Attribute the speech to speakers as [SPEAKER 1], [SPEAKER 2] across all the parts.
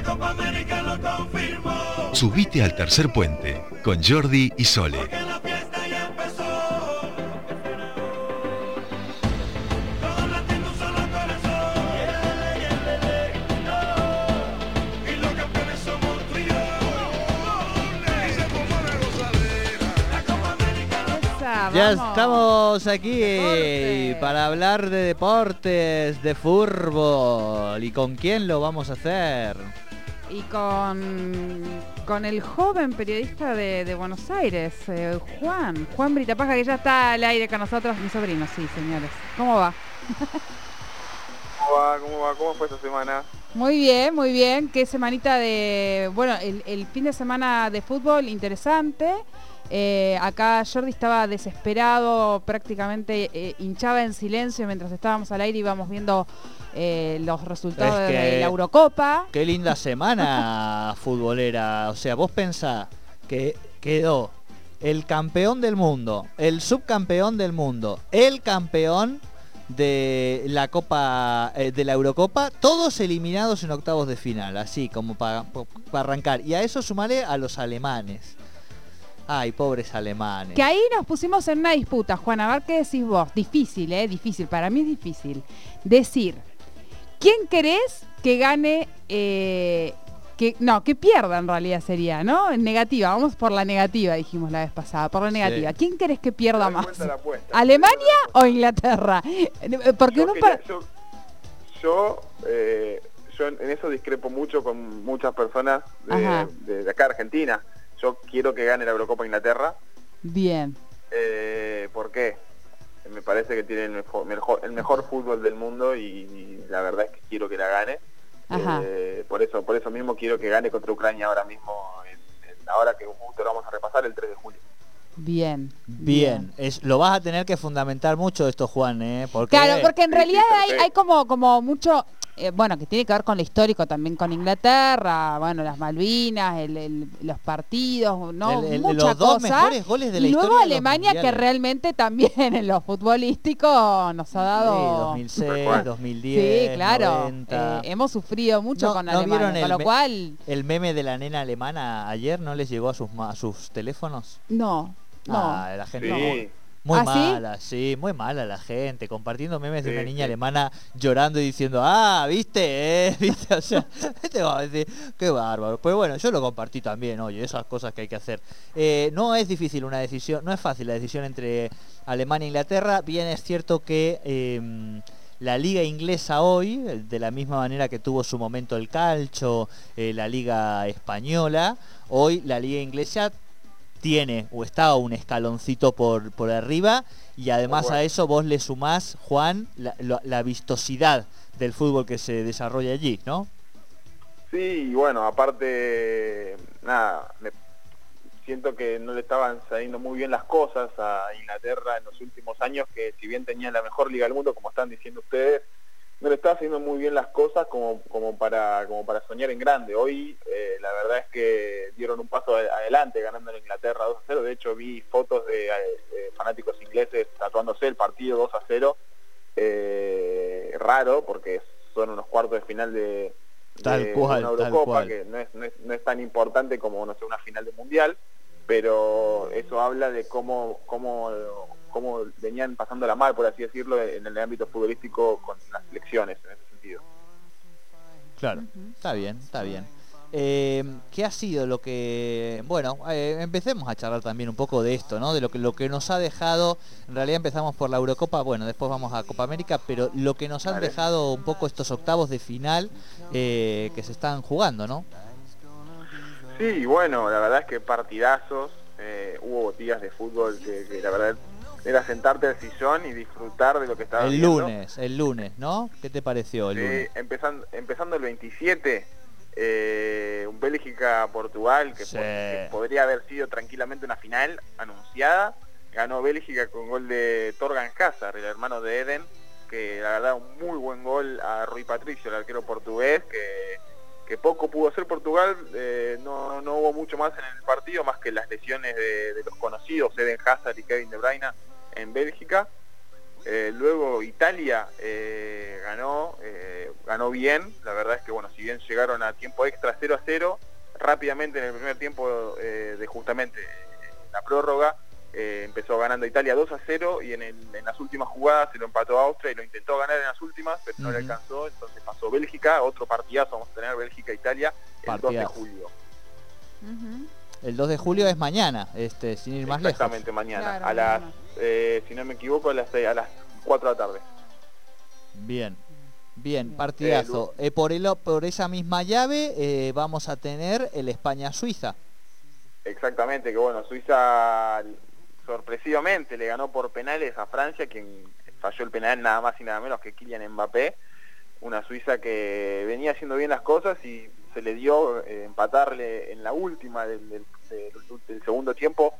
[SPEAKER 1] La Copa América lo confirmó.
[SPEAKER 2] Subite al tercer puente con Jordi y Sole.
[SPEAKER 1] Porque la fiesta ya empezó. Todos latiendo un solo corazón. Y los campeones somos tú y yo. Y se formó la gozadera. La Copa América lo
[SPEAKER 3] Esa,
[SPEAKER 4] Ya
[SPEAKER 3] vamos.
[SPEAKER 4] estamos aquí para hablar de deportes, de fútbol. ¿Y con quién lo vamos a hacer?
[SPEAKER 3] Y con, con el joven periodista de, de Buenos Aires, eh, Juan, Juan Britapaja, que ya está al aire con nosotros, mi sobrino, sí, señores. ¿Cómo va?
[SPEAKER 5] ¿Cómo va? ¿Cómo va? ¿Cómo fue esta semana?
[SPEAKER 3] Muy bien, muy bien. Qué semanita de... Bueno, el, el fin de semana de fútbol interesante. Eh, acá Jordi estaba desesperado, prácticamente eh, hinchaba en silencio mientras estábamos al aire y íbamos viendo eh, los resultados
[SPEAKER 4] Es
[SPEAKER 3] de la Eurocopa.
[SPEAKER 4] Qué linda semana futbolera. O sea, vos pensás que quedó el campeón del mundo, el subcampeón del mundo, el campeón de la Copa de la Eurocopa, todos eliminados en octavos de final, así como para arrancar. Y a eso sumaré a los alemanes. Ay, pobres alemanes.
[SPEAKER 3] Que ahí nos pusimos en una disputa, Juan, a ver qué decís vos. Difícil, ¿eh? Difícil, para mí es difícil. Decir, ¿quién querés que gane, eh, que, no, que pierda en realidad sería, ¿no? En negativa, vamos por la negativa, dijimos la vez pasada, por la negativa. ¿Quién querés que pierda más? ¿Alemania o Inglaterra? Eh, Porque
[SPEAKER 5] Yo,
[SPEAKER 3] uno
[SPEAKER 5] quería-
[SPEAKER 3] pa-
[SPEAKER 5] yo, yo, eh, yo en eso discrepo mucho con muchas personas
[SPEAKER 3] Ajá.
[SPEAKER 5] de, de- de acá Argentina. Yo quiero que gane la Eurocopa Inglaterra.
[SPEAKER 3] Bien.
[SPEAKER 5] Eh, ¿Por qué? Me parece que tiene el mejor, mejor- el mejor fútbol del mundo y, y la verdad es que quiero que la gane.
[SPEAKER 3] Ajá.
[SPEAKER 5] Eh, por eso por eso mismo quiero que gane contra Ucrania ahora mismo, en, en la hora que justo lo vamos a repasar el 3 de julio.
[SPEAKER 3] Bien.
[SPEAKER 4] Bien, es, lo vas a tener que fundamentar mucho esto, Juan, ¿eh? Porque
[SPEAKER 3] Claro, porque en
[SPEAKER 5] Sí,
[SPEAKER 3] realidad
[SPEAKER 5] sí,
[SPEAKER 3] hay, hay como, como mucho, eh, bueno, que tiene que ver con lo histórico también con Inglaterra, bueno, las Malvinas, el- el- los partidos, ¿no?
[SPEAKER 4] el- el-
[SPEAKER 3] Mucha
[SPEAKER 4] los dos mejores goles de la
[SPEAKER 3] y luego
[SPEAKER 4] historia
[SPEAKER 3] Alemania, que realmente también en lo futbolístico nos ha
[SPEAKER 4] Sí,
[SPEAKER 3] dado...
[SPEAKER 4] 2006,
[SPEAKER 5] Tal
[SPEAKER 4] 2010,
[SPEAKER 3] Sí, claro.
[SPEAKER 4] 90.
[SPEAKER 3] eh, hemos sufrido mucho
[SPEAKER 4] No-
[SPEAKER 3] con
[SPEAKER 4] ¿no
[SPEAKER 3] Alemania, con lo cual,
[SPEAKER 4] El meme de la nena alemana ayer no les llegó a sus, a sus teléfonos.
[SPEAKER 3] no, no.
[SPEAKER 4] Ah, la gente
[SPEAKER 5] Sí,
[SPEAKER 4] muy, muy
[SPEAKER 3] ¿Ah,
[SPEAKER 4] mala, sí, muy mala la gente, compartiendo memes de
[SPEAKER 5] Sí,
[SPEAKER 4] una niña
[SPEAKER 5] sí.
[SPEAKER 4] alemana llorando y diciendo, ah, viste, eh, viste, o sea, te va a decir, qué bárbaro. Pero bueno, yo lo compartí también, oye, esas cosas que hay que hacer. Eh, no es difícil una decisión, no es fácil la decisión entre Alemania e Inglaterra. Bien es cierto que eh, la liga inglesa hoy, de la misma manera que tuvo su momento el calcio, eh, la liga española, hoy la liga inglesa tiene o está un escaloncito por, por arriba y además a eso vos le sumás, Juan, la, la- la vistosidad del fútbol que se desarrolla allí, ¿no?
[SPEAKER 5] Sí, y bueno, aparte, nada, me siento que no le estaban saliendo muy bien las cosas a Inglaterra en los últimos años, que si bien tenía la mejor liga del mundo, como están diciendo ustedes, no le estaba haciendo muy bien las cosas como, como, para, como para soñar en grande. Hoy eh, la verdad es que dieron un paso adelante ganando en Inglaterra 2 a 0. De hecho vi fotos de, eh, de fanáticos ingleses tatuándose el partido 2 a 0. Eh, raro porque son unos cuartos de final de,
[SPEAKER 4] Tal
[SPEAKER 5] de
[SPEAKER 4] cual,
[SPEAKER 5] una
[SPEAKER 4] tal
[SPEAKER 5] Eurocopa
[SPEAKER 4] cual.
[SPEAKER 5] que no es, no, es, no es tan importante como no sé una final de mundial pero eso habla de cómo cómo cómo venían pasándola mal por así decirlo en el ámbito futbolístico con las selecciones en ese sentido
[SPEAKER 4] Claro, está bien, está bien. Eh, ¿Qué ha sido lo que... Bueno, eh, empecemos a charlar también un poco de esto, ¿no? De lo que, lo que nos ha dejado, en realidad empezamos por la Eurocopa, bueno, después vamos a Copa América, pero lo que nos han
[SPEAKER 5] Vale.
[SPEAKER 4] dejado un poco estos octavos de final eh, que se están jugando, ¿no?
[SPEAKER 5] Sí, bueno, la verdad es que partidazos, eh, hubo botillas de fútbol que, que la verdad era sentarte al sillón y disfrutar de lo que estaba
[SPEAKER 4] El
[SPEAKER 5] viendo.
[SPEAKER 4] lunes, el lunes, ¿no? ¿Qué te pareció el
[SPEAKER 5] Sí,
[SPEAKER 4] lunes?
[SPEAKER 5] empezando, empezando el 27, eh, un Bélgica-Portugal que,
[SPEAKER 4] Sí.
[SPEAKER 5] po- que podría haber sido tranquilamente una final anunciada. Ganó Bélgica con gol de Torgan Hazard, el hermano de Eden, que la verdad un muy buen gol a Rui Patricio, el arquero portugués, que, que poco pudo hacer Portugal, eh, no, no hubo mucho más en el partido, más que las lesiones de, de los conocidos, Eden Hazard y Kevin De Bruyne en Bélgica. Eh, luego Italia eh, ganó, eh, ganó bien, la verdad es que bueno, si bien llegaron a tiempo extra 0 a 0, rápidamente en el primer tiempo eh, de justamente la prórroga eh, empezó ganando Italia 2 a 0 y en, el- en las últimas jugadas se lo empató a Austria y lo intentó ganar en las últimas, pero no le alcanzó, entonces pasó Bélgica, otro partidazo vamos a tener Bélgica-Italia el 2 de
[SPEAKER 4] Partidazo.
[SPEAKER 5] julio.
[SPEAKER 4] El 2 de julio es mañana, este, sin ir más lejos.
[SPEAKER 5] Exactamente, mañana,
[SPEAKER 3] Claro,
[SPEAKER 5] a las,
[SPEAKER 3] mañana.
[SPEAKER 5] Eh, si no me equivoco, a las, a las 4 de la tarde.
[SPEAKER 4] Bien, bien, partidazo. Eh, por, el, por esa misma llave eh, vamos a tener el España-Suiza.
[SPEAKER 5] Exactamente, que bueno, Suiza sorpresivamente le ganó por penales a Francia, quien falló el penal nada más y nada menos que Kylian Mbappé, una Suiza que venía haciendo bien las cosas y se le dio eh, empatarle en la última del, del- del- del segundo tiempo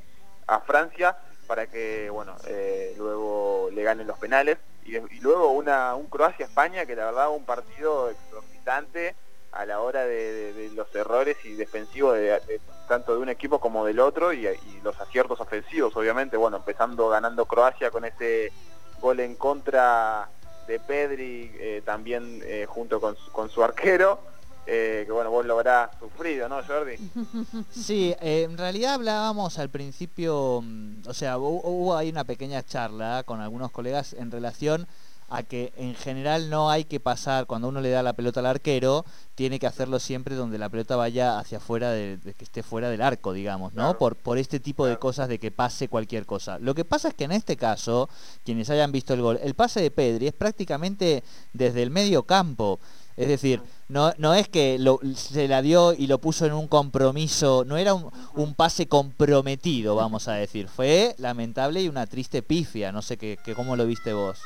[SPEAKER 5] a Francia para que bueno eh, luego le ganen los penales. Y, luego una un Croacia-España que la verdad un partido exorbitante a la hora de, los errores y defensivos de, tanto de un equipo como del otro y, los aciertos ofensivos obviamente. Bueno empezando ganando Croacia con ese gol en contra de Pedri eh, también eh, junto con con su arquero eh, que bueno vos lo habrás sufrido no Jordi
[SPEAKER 4] Sí, eh, en realidad hablábamos al principio, mm, o sea, hu- hubo ahí una pequeña charla con algunos colegas en relación a que en general no hay que pasar, cuando uno le da la pelota al arquero, tiene que hacerlo siempre donde la pelota vaya hacia afuera, de, de que esté fuera del arco, digamos, ¿no?
[SPEAKER 5] Claro.
[SPEAKER 4] Por, por este tipo de cosas de que pase cualquier cosa. Lo que pasa es que en este caso, quienes hayan visto el gol, el pase de Pedri es prácticamente desde el medio campo. Es decir, no, no es que lo- se la dio y lo puso en un compromiso, no era un, un pase comprometido, vamos a decir. Fue lamentable y una triste pifia, no sé qué, qué- cómo lo viste vos.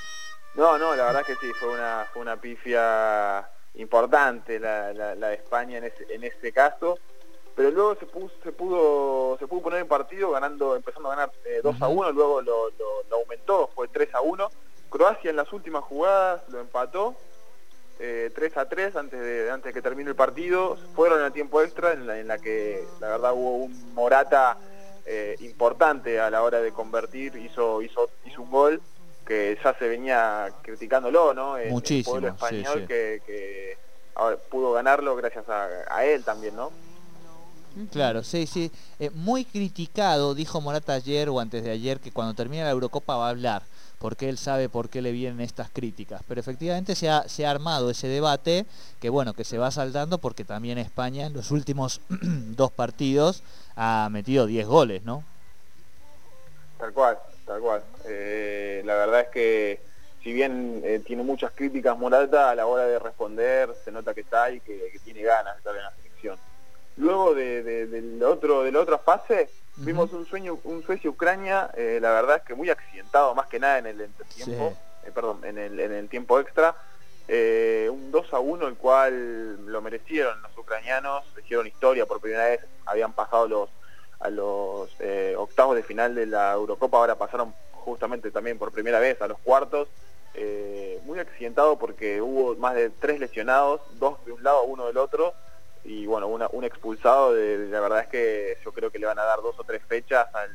[SPEAKER 5] No, no, la verdad que sí, fue una, fue una pifia importante la, la- la de España en ese, en ese caso, pero luego se pudo, se pudo, se pudo poner en partido ganando, empezando a ganar eh, 2 a
[SPEAKER 4] Ujú.
[SPEAKER 5] 1, luego lo, lo- lo aumentó, fue 3 a 1. Croacia en las últimas jugadas lo empató, eh, 3 a 3 antes de, antes de que termine el partido, fueron a tiempo extra en la, en la que la verdad hubo un Morata eh, importante a la hora de convertir, hizo, hizo, hizo un gol que ya se venía criticándolo, ¿no? En
[SPEAKER 4] Muchísimo,
[SPEAKER 5] el pueblo español
[SPEAKER 4] sí.
[SPEAKER 5] Que, que ahora pudo ganarlo gracias a, a él también, ¿no?
[SPEAKER 4] Claro, sí, sí. Eh, muy criticado, dijo Morata ayer o antes de ayer, que cuando termine la Eurocopa va a hablar, porque él sabe por qué le vienen estas críticas. Pero efectivamente se ha, armado ese debate, que bueno, que se va saltando porque también España en los últimos dos partidos ha metido 10 goles, ¿no?
[SPEAKER 5] Tal cual, tal cual. Eh, la verdad es que si bien eh, tiene muchas críticas Morata a la hora de responder, se nota que está y que, que tiene ganas de estar en la selección. Luego de, de- del otro, de la otra fase,
[SPEAKER 4] Ujú.
[SPEAKER 5] vimos un sueño, un Suecia-Ucrania, eh, la verdad es que muy accidentado, más que nada en el entretiempo,
[SPEAKER 4] Sí.
[SPEAKER 5] eh, perdón, en el, en el tiempo extra. Eh, un 2 a 1 el cual lo merecieron los ucranianos, hicieron historia por primera vez, habían pasado los a los eh, octavos de final de la Eurocopa, ahora pasaron justamente también por primera vez a los cuartos, eh, muy accidentado porque hubo más de tres lesionados, dos de un lado, uno del otro, y bueno, una- un expulsado, de, de- la verdad es que yo creo que le van a dar dos o tres fechas al,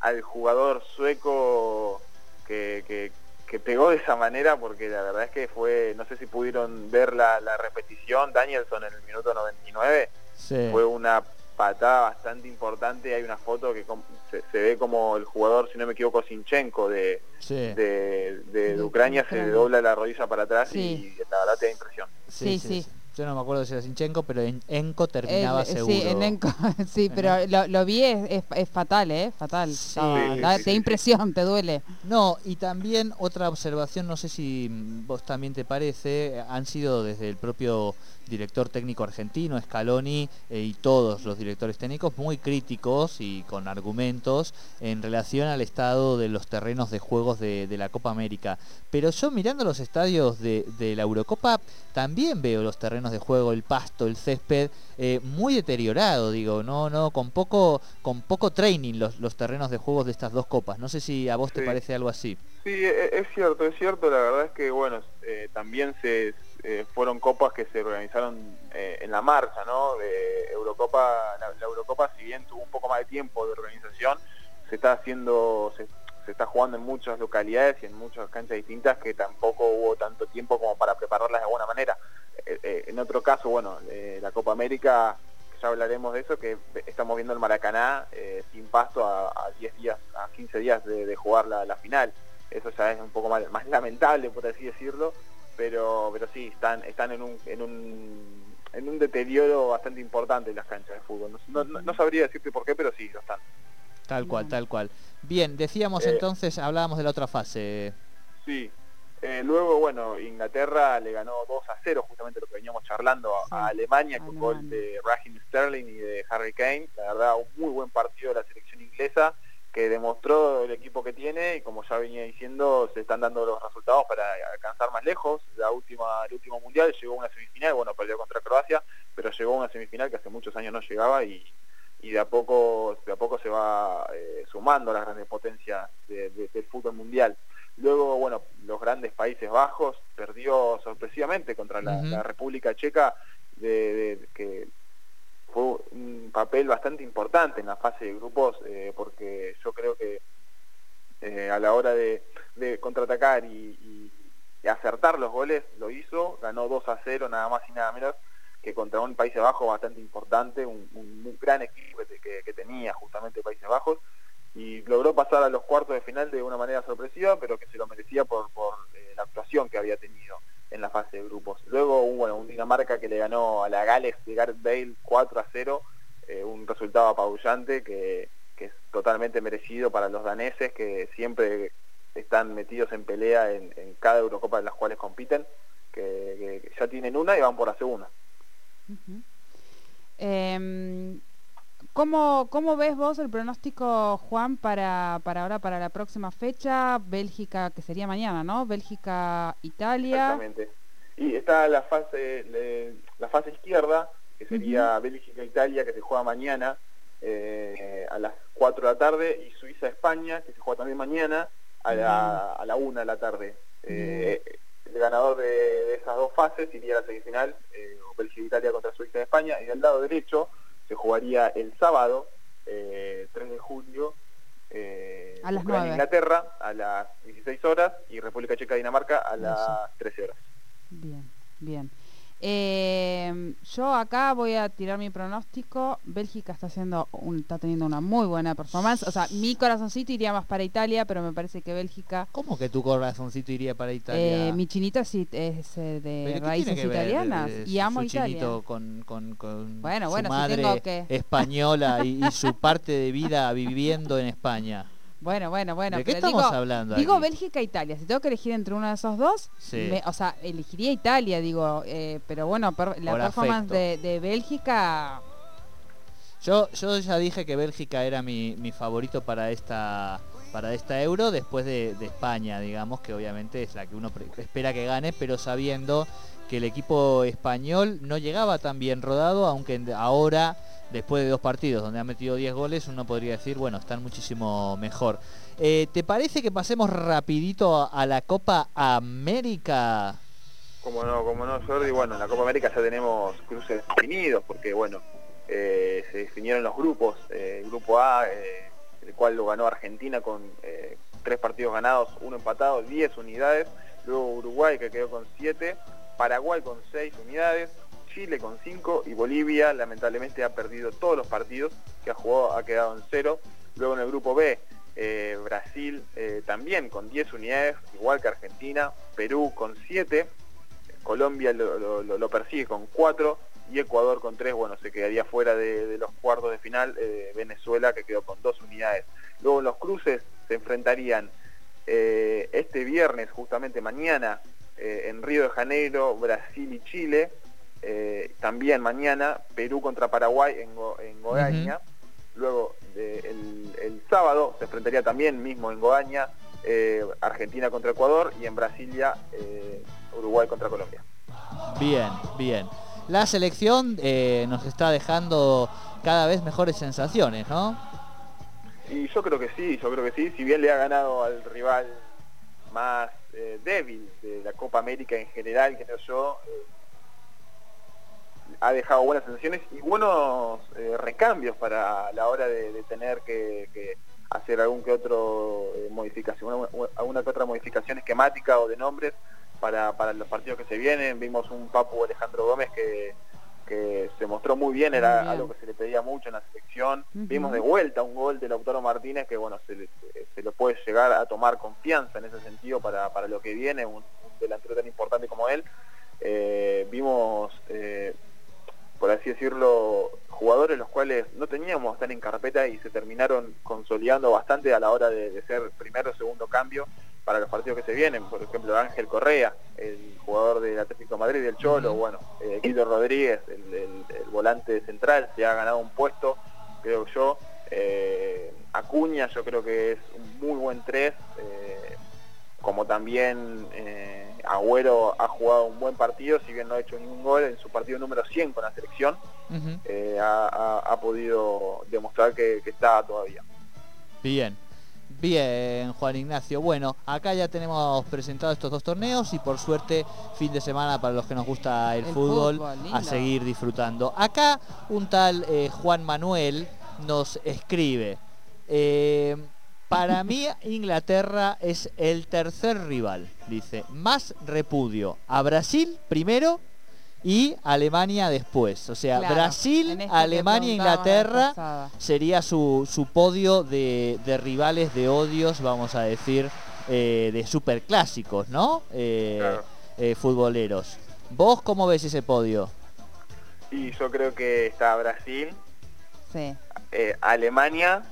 [SPEAKER 5] al jugador sueco que, que- que pegó de esa manera, porque la verdad es que fue, no sé si pudieron ver la, la repetición, Danielson en el minuto 99,
[SPEAKER 4] Sí.
[SPEAKER 5] fue una patada bastante importante, hay una foto que se, se ve como el jugador, si no me equivoco, Sinchenko de,
[SPEAKER 4] Sí.
[SPEAKER 5] de, de- de
[SPEAKER 3] De
[SPEAKER 5] Ucrania se dobla la rodilla para atrás
[SPEAKER 3] Sí.
[SPEAKER 5] y la verdad te da impresión.
[SPEAKER 3] Sí, sí.
[SPEAKER 4] Yo no me acuerdo si era Sinchenko, pero en Enco terminaba
[SPEAKER 3] El-
[SPEAKER 4] seguro.
[SPEAKER 3] Sí, en Enco, sí, pero lo, lo vi, es, es- es fatal, ¿eh? Fatal.
[SPEAKER 4] Sí,
[SPEAKER 3] da- te impresión, te duele.
[SPEAKER 4] No, y también otra observación, no sé si vos también te parece, eh, han sido desde el propio director técnico argentino, Scaloni, eh, y todos los directores técnicos muy críticos y con argumentos en relación al estado de los terrenos de juegos de, de la Copa América. Pero yo mirando los estadios de, de la Eurocopa, también veo los terrenos de juego, el pasto, el césped, eh, muy deteriorado, digo, no, no, con poco, con poco training los, los terrenos de juegos de estas dos copas. No sé si a vos te parece algo así.
[SPEAKER 5] Sí, e- es cierto, es cierto, la verdad es que bueno, eh, también se eh, fueron copas que se organizaron eh, en la marcha, ¿no? De Eurocopa, la, la Eurocopa si bien tuvo un poco más de tiempo de organización, se está haciendo, se, se está jugando en muchas localidades y en muchas canchas distintas que tampoco hubo tanto tiempo como para prepararlas de alguna manera. Eh, eh, en otro caso, bueno, eh, la Copa América, ya hablaremos de eso, que estamos viendo el Maracaná sin pasto a, a 10 días, a 15 días de, de jugar la, la final. Eso ya es un poco más, más lamentable, por así decirlo, pero, pero sí, están, están en un, en un en un deterioro bastante importante las canchas de fútbol. No, no- no sabría decirte por qué, pero sí, lo están.
[SPEAKER 4] Tal cual, tal cual. Bien, decíamos
[SPEAKER 5] Eh,
[SPEAKER 4] entonces, hablábamos de la otra fase.
[SPEAKER 5] Sí. Eh, luego, bueno, Inglaterra le ganó 2 a 0, justamente lo que veníamos charlando, a,
[SPEAKER 3] Sí,
[SPEAKER 5] a Alemania, con gol de Raheem Sterling y de Harry Kane. La verdad, un muy buen partido de la selección inglesa que demostró el equipo que tiene y como ya venía diciendo, se están dando los resultados para alcanzar más lejos. La última, el último mundial llegó a una semifinal, bueno, perdió contra Croacia, pero llegó a una semifinal que hace muchos años no llegaba y, y de a poco de a poco se va eh, sumando a las grandes potencias de- de- del fútbol mundial. Luego, bueno, los grandes Países Bajos perdió sorpresivamente contra la, República Checa, de, de- que fue un papel bastante importante en la fase de grupos, eh, porque yo creo que eh, a la hora de, de contraatacar y, y- y acertar los goles, lo hizo, ganó 2 a 0 nada más y nada menos que contra un Países Bajos bastante importante, un, un- un gran equipo que, que- que tenía justamente Países Bajos, y logró pasar a los cuartos de final de una manera sorpresiva, pero que se lo merecía por, por, eh, la actuación que había tenido en la fase de grupos. Luego, un, bueno, un Dinamarca que le ganó a la Gales de Gareth Bale 4 a 0, eh, un resultado apabullante que, que es totalmente merecido para los daneses que siempre están metidos en pelea en, cada Eurocopa en las cuales compiten, que, ya tienen una y van por la segunda.
[SPEAKER 3] ¿Cómo, ¿Cómo ves vos el pronóstico, Juan, para, para ahora, para la próxima fecha? Bélgica, que sería mañana, ¿no? Bélgica, Italia.
[SPEAKER 5] Exactamente. Y está la fase le- la fase izquierda, que sería Bélgica-Italia, que se juega mañana eh, a las 4 de la tarde, y Suiza-España, que se juega también mañana a la, a la 1 de la tarde. Eh, el ganador de, de esas dos fases iría a la semifinal, eh, o Bélgica-Italia contra Suiza-España, y del lado derecho se jugaría el sábado, eh, 3 de julio, eh,
[SPEAKER 3] A las
[SPEAKER 5] Ucrania-Inglaterra a las 16 horas y República Checa-Dinamarca a
[SPEAKER 3] Eso.
[SPEAKER 5] las 13 horas.
[SPEAKER 3] Bien, bien. Em, yo acá voy a tirar mi pronóstico. Bélgica está haciendo un- está teniendo una muy buena performance. O sea, mi corazoncito iría más para Italia, pero me parece que Bélgica.
[SPEAKER 4] ¿Cómo que tu corazoncito iría para Italia?
[SPEAKER 3] Eh, mi chinita sí es eh, de
[SPEAKER 4] ¿Pero qué
[SPEAKER 3] raíces
[SPEAKER 4] ver,
[SPEAKER 3] italianas
[SPEAKER 4] eh,
[SPEAKER 3] y amo
[SPEAKER 4] su
[SPEAKER 3] Italia.
[SPEAKER 4] chinito con, con, con
[SPEAKER 3] Bueno,
[SPEAKER 4] su
[SPEAKER 3] bueno, si
[SPEAKER 4] madre
[SPEAKER 3] tengo que-
[SPEAKER 4] española y, y su parte de vida viviendo en España?
[SPEAKER 3] Bueno, bueno, bueno.
[SPEAKER 4] ¿De qué
[SPEAKER 3] pero
[SPEAKER 4] estamos
[SPEAKER 3] digo,
[SPEAKER 4] hablando
[SPEAKER 3] Digo
[SPEAKER 4] aquí?
[SPEAKER 3] Bélgica e Italia. Si tengo que elegir entre uno de esos dos,
[SPEAKER 4] Sí.
[SPEAKER 3] me- o sea, elegiría Italia, digo. eh, pero bueno, per- la
[SPEAKER 4] Por
[SPEAKER 3] performance de, de Bélgica.
[SPEAKER 4] Yo, yo ya dije que Bélgica era mi, mi favorito para esta para esta Euro después de, España, digamos, que obviamente es la que uno espera que gane, pero sabiendo que el equipo español no llegaba tan bien rodado, aunque ahora, después de dos partidos donde ha metido 10 goles, uno podría decir, bueno, están muchísimo mejor. Eh, ¿Te parece que pasemos rapidito a, la Copa América?
[SPEAKER 5] Como no, como no, Jordi, bueno, en la Copa América ya tenemos cruces definidos, porque bueno, eh, se definieron los grupos. Eh, el grupo A, el cual lo ganó Argentina con eh, tres partidos ganados, uno empatado, 10 unidades. Luego Uruguay que quedó con 7, Paraguay con 6 unidades, Chile con 5 y Bolivia lamentablemente ha perdido todos los partidos que ha jugado, ha quedado en 0. Luego en el grupo B, eh, Brasil eh, también con 10 unidades, igual que Argentina, Perú con 7, Colombia lo, lo- persigue con 4 y Ecuador con 3, bueno, se quedaría fuera de, de los cuartos de final, eh, Venezuela que quedó con 2 unidades. Luego en los cruces se enfrentarían eh, este viernes, justamente mañana, eh, en Río de Janeiro, Brasil y Chile, también mañana Perú contra Paraguay en, Go- en Goiânia. Luego el, el sábado se enfrentaría también mismo en eh, Argentina contra Ecuador y en Brasilia Uruguay contra Colombia.
[SPEAKER 4] Bien, bien. La selección eh, nos está dejando cada vez mejores sensaciones, ¿no?
[SPEAKER 5] Y yo creo que sí, yo creo que sí, si bien le ha ganado al rival más eh, débil de la Copa América en general, creo yo, eh, ha dejado buenas sensaciones y buenos eh, recambios para la hora de, tener que, que hacer algún que otro modificación, una- una- alguna que otra modificación esquemática o de nombres para, para los partidos que se vienen. Vimos un Papu Alejandro Gómez que, que se mostró muy bien, era
[SPEAKER 3] bien.
[SPEAKER 5] algo que se le pedía mucho en la selección. Vimos de vuelta un gol de Lautaro Martínez que bueno, se le, se le puede llegar a tomar confianza en ese sentido para, para lo que viene, un, un delantero tan importante como él. Eh, vimos, eh, por así decirlo, jugadores los cuales no teníamos tan en carpeta y se terminaron consolidando bastante a la hora de, de ser primero o segundo cambio para los partidos que se vienen. Por ejemplo, Ángel Correa, el jugador del Atlético de Madrid, del Cholo, bueno, eh, Guido Rodríguez, el, el- el volante central, se ha ganado un puesto, creo yo. Eh, Acuña, yo creo que es un muy buen 3. como también eh, Agüero ha jugado un buen partido, si bien no ha hecho ningún gol en su partido número 100 con la selección, eh, ha, ha- ha podido demostrar que, que está todavía.
[SPEAKER 4] Bien. Bien, Juan Ignacio. Bueno, acá ya tenemos presentados estos dos torneos y por suerte fin de semana para los que nos gusta el,
[SPEAKER 3] El
[SPEAKER 4] fútbol, a seguir disfrutando. Acá un tal eh, Juan Manuel nos escribe. eh, para mí Inglaterra es el tercer rival, dice. Más repudio a Brasil primero y Alemania después. O sea,
[SPEAKER 3] Claro,
[SPEAKER 4] Brasil,
[SPEAKER 3] en
[SPEAKER 4] Alemania,
[SPEAKER 3] vez
[SPEAKER 4] Inglaterra sería su, su podio de, de rivales, de odios, vamos a decir, eh, de superclásicos, ¿no? Eh,
[SPEAKER 5] Claro.
[SPEAKER 4] eh, futboleros. ¿Vos cómo ves ese podio?
[SPEAKER 5] Y yo creo que está Brasil,
[SPEAKER 3] Sí.
[SPEAKER 5] eh, Alemania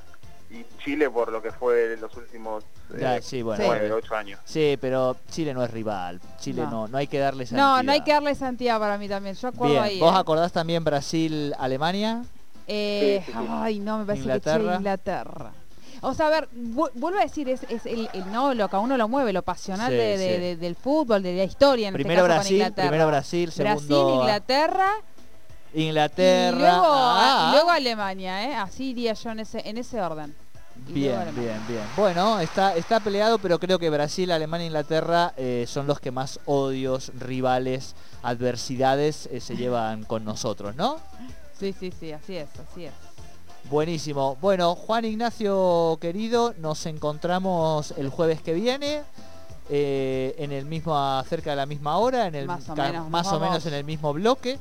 [SPEAKER 5] y Chile por lo que fue los últimos eh,
[SPEAKER 4] sí, bueno.
[SPEAKER 3] Sí.
[SPEAKER 5] años.
[SPEAKER 4] Pero Chile no es rival. Chile no,
[SPEAKER 3] No.
[SPEAKER 4] no, hay que darle
[SPEAKER 3] No, no hay que darle santidad para mí también. Yo acuerdo
[SPEAKER 4] Bien,
[SPEAKER 3] ahí.
[SPEAKER 4] ¿vos
[SPEAKER 3] ¿eh?
[SPEAKER 4] acordás también Brasil-Alemania?
[SPEAKER 3] Eh,
[SPEAKER 5] Sí, sí, sí.
[SPEAKER 3] Ay, no, me parece
[SPEAKER 4] Inglaterra.
[SPEAKER 3] que che, Inglaterra. O sea, a ver, vu- vuelvo a decir, es, es el, el- no lo que a uno lo mueve, lo pasional
[SPEAKER 4] Sí,
[SPEAKER 3] de- de-
[SPEAKER 4] sí.
[SPEAKER 3] de- del fútbol, de la historia, en
[SPEAKER 4] Primero
[SPEAKER 3] este caso con
[SPEAKER 4] Brasil,
[SPEAKER 3] Inglaterra.
[SPEAKER 4] primero Brasil, segundo
[SPEAKER 3] Brasil, Inglaterra,
[SPEAKER 4] Inglaterra.
[SPEAKER 3] y luego,
[SPEAKER 4] Ah,
[SPEAKER 3] y luego Alemania, ¿eh? Así iría yo en ese, en ese orden.
[SPEAKER 4] Bien, bien, bien. Bueno, está, está peleado, pero creo que Brasil, Alemania e Inglaterra eh, son los que más odios, rivales, adversidades eh, se llevan con nosotros, ¿no?
[SPEAKER 3] Sí, sí, sí, así es, así es.
[SPEAKER 4] Buenísimo. Bueno, Juan Ignacio querido, nos encontramos el jueves que viene. eh, en el mismo cerca de la misma hora en el
[SPEAKER 3] Más o menos,
[SPEAKER 4] más
[SPEAKER 3] nos
[SPEAKER 4] o menos
[SPEAKER 3] vamos.
[SPEAKER 4] en el mismo bloque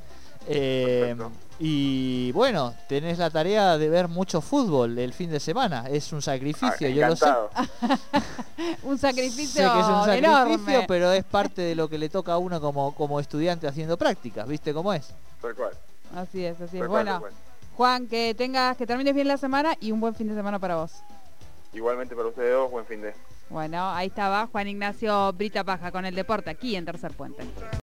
[SPEAKER 4] Eh, y bueno tenés la tarea de ver mucho fútbol el fin de semana es un sacrificio
[SPEAKER 5] Ah,
[SPEAKER 4] yo lo sé.
[SPEAKER 3] Un
[SPEAKER 4] Sé
[SPEAKER 3] sacrificio,
[SPEAKER 4] que es un sacrificio,
[SPEAKER 3] enorme.
[SPEAKER 4] pero es parte de lo que le toca a uno como, como estudiante haciendo prácticas, ¿viste cómo es?
[SPEAKER 5] Tal cual.
[SPEAKER 3] Así es, así es.
[SPEAKER 5] tal
[SPEAKER 3] Bueno,
[SPEAKER 5] cual.
[SPEAKER 3] Juan, que tengas, que termines bien la semana y un buen fin de semana para vos.
[SPEAKER 5] Igualmente para ustedes dos, buen fin de
[SPEAKER 3] Bueno, ahí estaba Juan Ignacio Brita Paja con el deporte aquí en Tercer Puente.